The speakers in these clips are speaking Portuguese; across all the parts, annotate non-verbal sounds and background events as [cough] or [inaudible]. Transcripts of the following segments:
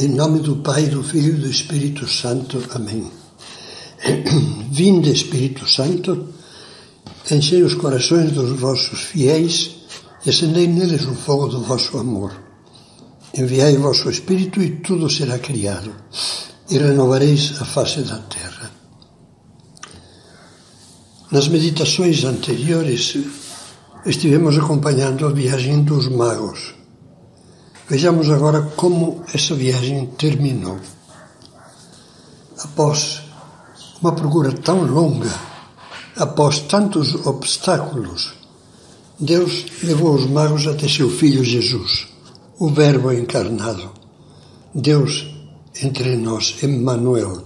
Em nome do Pai, do Filho e do Espírito Santo. Amém. [clears throat] Vinde, Espírito Santo, enchei os corações dos vossos fiéis e acendei neles o fogo do vosso amor. Enviai o vosso Espírito e tudo será criado, e renovareis a face da terra. Nas meditações anteriores, estivemos acompanhando a viagem dos magos Vejamos agora como essa viagem terminou. Após uma procura tão longa, após tantos obstáculos, Deus levou os magos até seu filho Jesus, o Verbo encarnado. Deus entre nós, Emmanuel.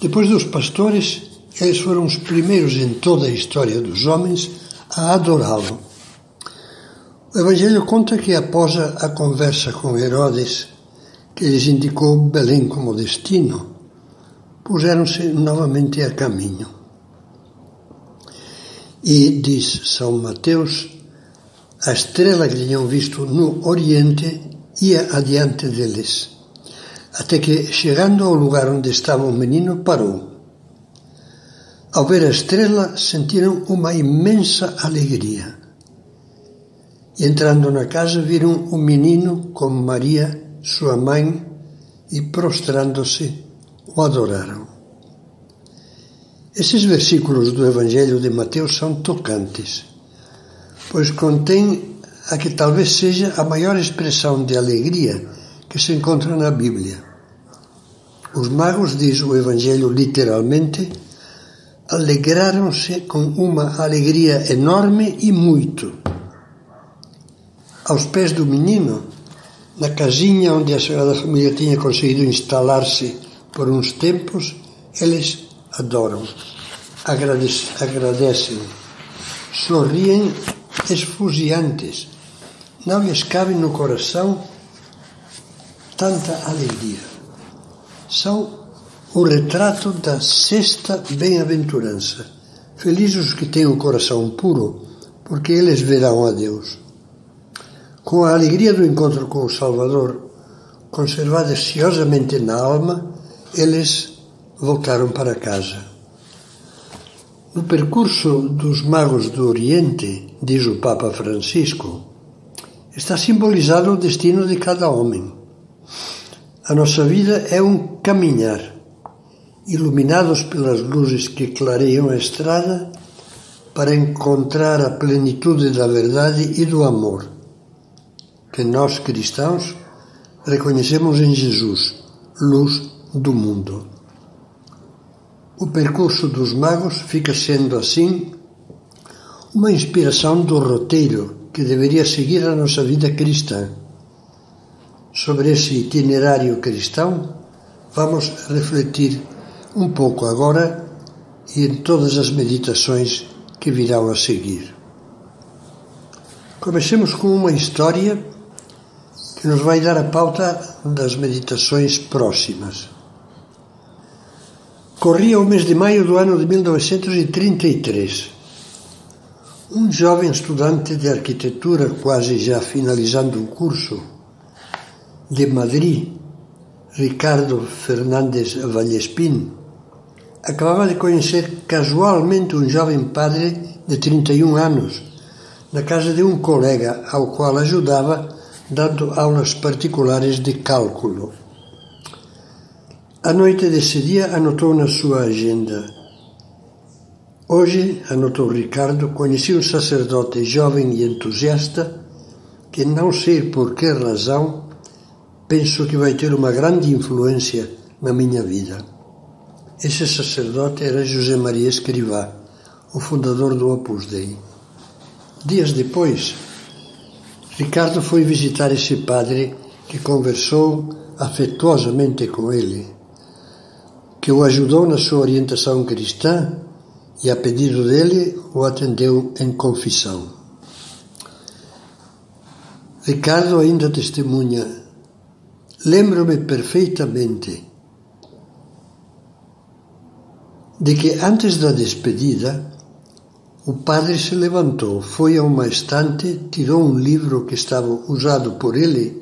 Depois dos pastores, eles foram os primeiros em toda a história dos homens a adorá-lo o Evangelho conta que após a conversa com Herodes, que lhes indicou Belém como destino, puseram-se novamente a caminho. E, diz São Mateus, a estrela que tinham visto no Oriente ia adiante deles, até que, chegando ao lugar onde estava o menino, parou. Ao ver a estrela, sentiram uma imensa alegria entrando na casa viram o menino com Maria, sua mãe, e prostrando-se o adoraram. Esses versículos do Evangelho de Mateus são tocantes, pois contêm a que talvez seja a maior expressão de alegria que se encontra na Bíblia. Os magos, diz o Evangelho literalmente, alegraram-se com uma alegria enorme e muito aos pés do menino, na casinha onde a Sagrada Família tinha conseguido instalar-se por uns tempos, eles adoram, agradecem, sorriem esfuziantes. Não lhes cabe no coração tanta alegria. São o retrato da sexta bem-aventurança. Felizes os que têm o coração puro, porque eles verão a Deus. Com a alegria do encontro com o Salvador conservada ciosamente na alma, eles voltaram para casa. No percurso dos magos do Oriente, diz o Papa Francisco, está simbolizado o destino de cada homem. A nossa vida é um caminhar, iluminados pelas luzes que clareiam a estrada para encontrar a plenitude da verdade e do amor que nós cristãos reconhecemos em Jesus, luz do mundo. O percurso dos magos fica sendo assim uma inspiração do roteiro que deveria seguir a nossa vida cristã. Sobre esse itinerário cristão, vamos refletir um pouco agora e em todas as meditações que virão a seguir. Comecemos com uma história que nos vai dar a pauta das meditações próximas. Corria o mês de maio do ano de 1933. Um jovem estudante de arquitetura, quase já finalizando o curso, de Madrid, Ricardo Fernandes Vallespin, acabava de conhecer casualmente um jovem padre de 31 anos, na casa de um colega ao qual ajudava dando aulas particulares de cálculo. A noite desse dia anotou na sua agenda. Hoje, anotou Ricardo, conheci um sacerdote jovem e entusiasta que, não sei por que razão, penso que vai ter uma grande influência na minha vida. Esse sacerdote era José Maria Escrivá, o fundador do Opus Dei. Dias depois, Ricardo foi visitar esse padre que conversou afetuosamente com ele, que o ajudou na sua orientação cristã e, a pedido dele, o atendeu em confissão. Ricardo ainda testemunha: Lembro-me perfeitamente de que antes da despedida o padre se levantou, foi a uma estante, tirou um livro que estava usado por ele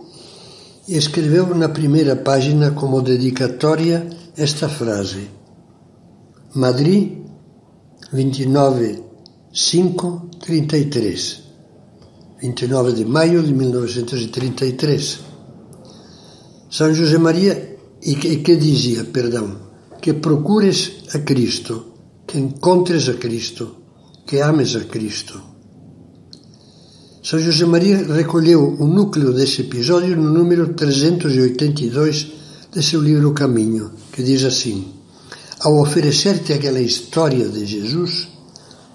e escreveu na primeira página como dedicatória esta frase: Madrid, 29 5 33 29 de maio de 1933 São José Maria e que, que dizia, perdão, que procures a Cristo, que encontres a Cristo, que ames a Cristo. São José Maria recolheu o núcleo desse episódio no número 382 de seu livro Caminho, que diz assim: Ao oferecer-te aquela história de Jesus,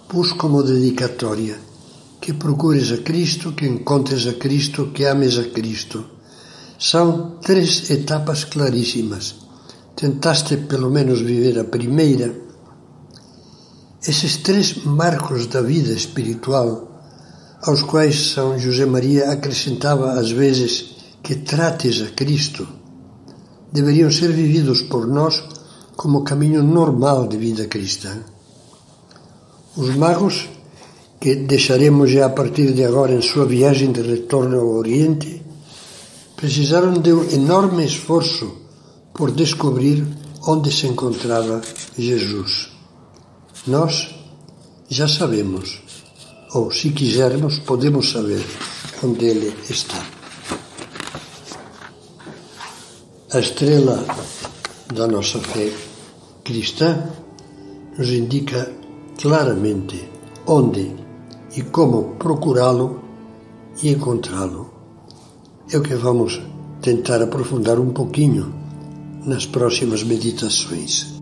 pus como dedicatória que procures a Cristo, que encontres a Cristo, que ames a Cristo. São três etapas claríssimas. Tentaste pelo menos viver a primeira. Esses três marcos da vida espiritual aos quais São José Maria acrescentava às vezes que trates a Cristo, deveriam ser vividos por nós como caminho normal de vida cristã. Os magos, que deixaremos já a partir de agora em sua viagem de retorno ao Oriente, precisaram de um enorme esforço por descobrir onde se encontrava Jesus. Nós já sabemos ou, se quisermos, podemos saber onde ele está. A estrela da nossa fé cristã nos indica claramente onde e como procurá-lo e encontrá-lo. É o que vamos tentar aprofundar um pouquinho nas próximas meditações.